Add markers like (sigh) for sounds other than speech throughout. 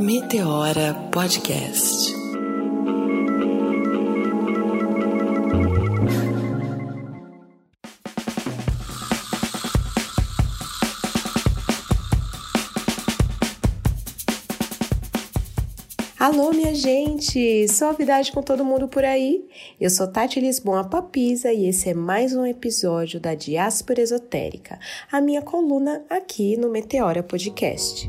Meteora Podcast. Alô, minha gente! Suavidade com todo mundo por aí? Eu sou Tati Lisboa Papisa e esse é mais um episódio da Diáspora Esotérica, a minha coluna aqui no Meteora Podcast.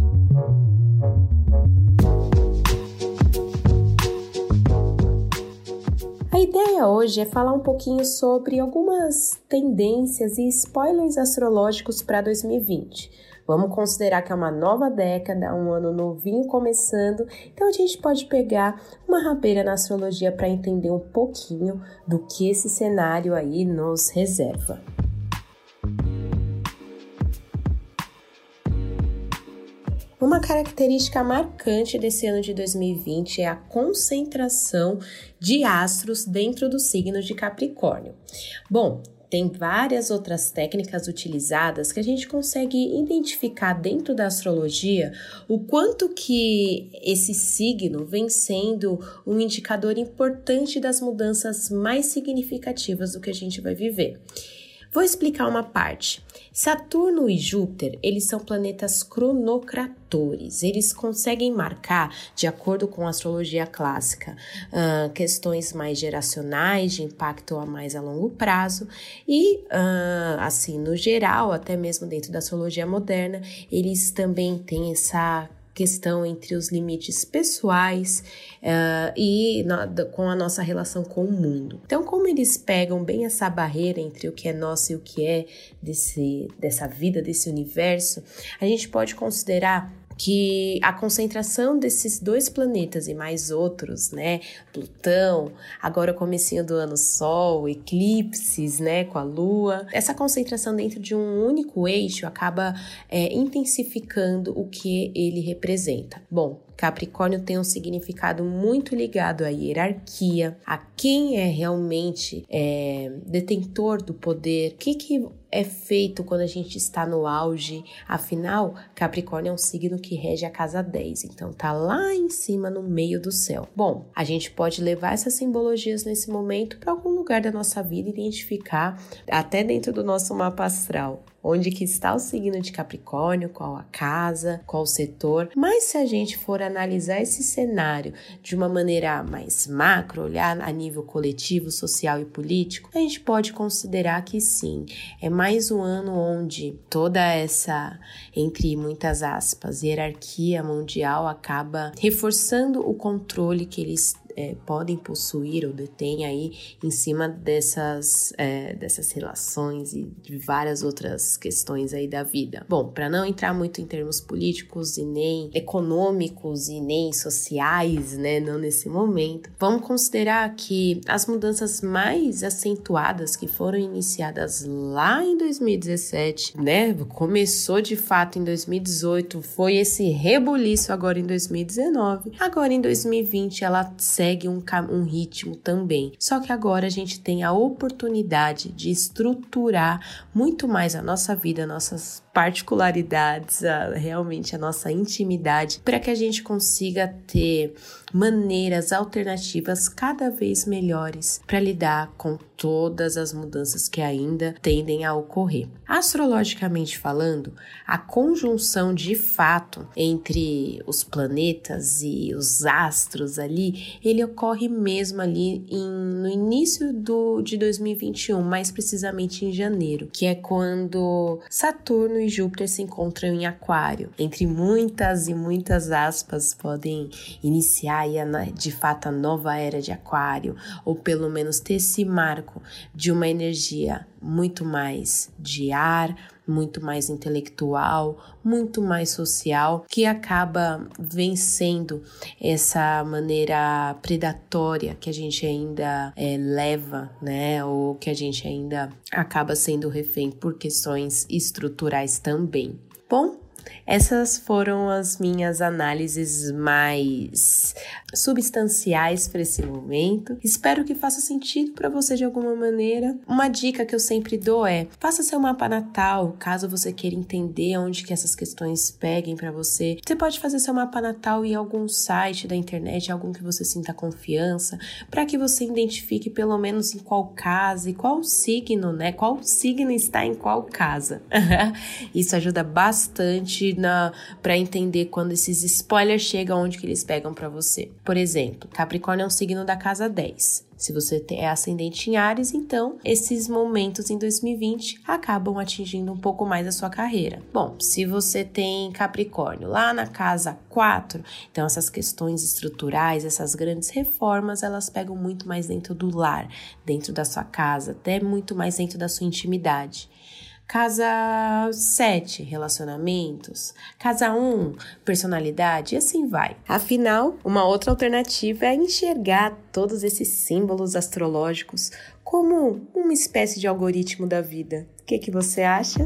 A ideia hoje é falar um pouquinho sobre algumas tendências e spoilers astrológicos para 2020. Vamos considerar que é uma nova década, um ano novinho começando, então a gente pode pegar uma rabeira na astrologia para entender um pouquinho do que esse cenário aí nos reserva. Uma característica marcante desse ano de 2020 é a concentração de astros dentro do signo de Capricórnio. Bom, tem várias outras técnicas utilizadas que a gente consegue identificar dentro da astrologia o quanto que esse signo vem sendo um indicador importante das mudanças mais significativas do que a gente vai viver. Vou explicar uma parte. Saturno e Júpiter, eles são planetas cronocratores. Eles conseguem marcar, de acordo com a astrologia clássica, uh, questões mais geracionais, de impacto a mais a longo prazo. E, uh, assim, no geral, até mesmo dentro da astrologia moderna, eles também têm essa questão entre os limites pessoais uh, e na, com a nossa relação com o mundo. Então, como eles pegam bem essa barreira entre o que é nosso e o que é desse, dessa vida, desse universo, a gente pode considerar que a concentração desses dois planetas e mais outros, né, Plutão, agora o comecinho do ano Sol, eclipses, né, com a Lua, essa concentração dentro de um único eixo acaba é, intensificando o que ele representa. Bom, Capricórnio tem um significado muito ligado à hierarquia, a quem é realmente é, detentor do poder, o que, que é feito quando a gente está no auge. Afinal, Capricórnio é um signo que rege a casa 10, então tá lá em cima no meio do céu. Bom, a gente pode levar essas simbologias nesse momento para algum lugar da nossa vida, identificar até dentro do nosso mapa astral onde que está o signo de Capricórnio, qual a casa, qual o setor. Mas se a gente for analisar esse cenário de uma maneira mais macro, olhar a nível coletivo, social e político, a gente pode considerar que sim, é mais um ano onde toda essa, entre muitas aspas, hierarquia mundial acaba reforçando o controle que eles é, podem possuir ou detêm aí em cima dessas, é, dessas relações e de várias outras questões aí da vida. Bom, para não entrar muito em termos políticos e nem econômicos e nem sociais, né, não nesse momento, vamos considerar que as mudanças mais acentuadas que foram iniciadas lá em 2017, né, começou de fato em 2018, foi esse rebuliço agora em 2019, agora em 2020 ela segue segue um, um ritmo também. Só que agora a gente tem a oportunidade de estruturar muito mais a nossa vida, nossas particularidades, a, realmente a nossa intimidade, para que a gente consiga ter maneiras alternativas cada vez melhores para lidar com todas as mudanças que ainda tendem a ocorrer. Astrologicamente falando, a conjunção de fato entre os planetas e os astros ali, ele ocorre mesmo ali em, no início do, de 2021, mais precisamente em janeiro, que é quando Saturno e Júpiter se encontram em Aquário. Entre muitas e muitas aspas, podem iniciar de fato a nova era de Aquário, ou pelo menos ter esse marco de uma energia muito mais de ar, muito mais intelectual, muito mais social, que acaba vencendo essa maneira predatória que a gente ainda é, leva, né? Ou que a gente ainda acaba sendo refém por questões estruturais também. Bom, essas foram as minhas análises mais substanciais para esse momento. Espero que faça sentido para você de alguma maneira. Uma dica que eu sempre dou é: faça seu mapa natal, caso você queira entender onde que essas questões peguem para você. Você pode fazer seu mapa natal em algum site da internet, algum que você sinta confiança, para que você identifique pelo menos em qual casa e qual signo, né? Qual signo está em qual casa. (laughs) Isso ajuda bastante na para entender quando esses spoilers chegam onde que eles pegam para você. Por exemplo, Capricórnio é um signo da casa 10. Se você é ascendente em Ares, então esses momentos em 2020 acabam atingindo um pouco mais a sua carreira. Bom, se você tem Capricórnio lá na casa 4, então essas questões estruturais, essas grandes reformas, elas pegam muito mais dentro do lar, dentro da sua casa, até muito mais dentro da sua intimidade. Casa 7, relacionamentos. Casa 1, personalidade, e assim vai. Afinal, uma outra alternativa é enxergar todos esses símbolos astrológicos como uma espécie de algoritmo da vida. O que, que você acha?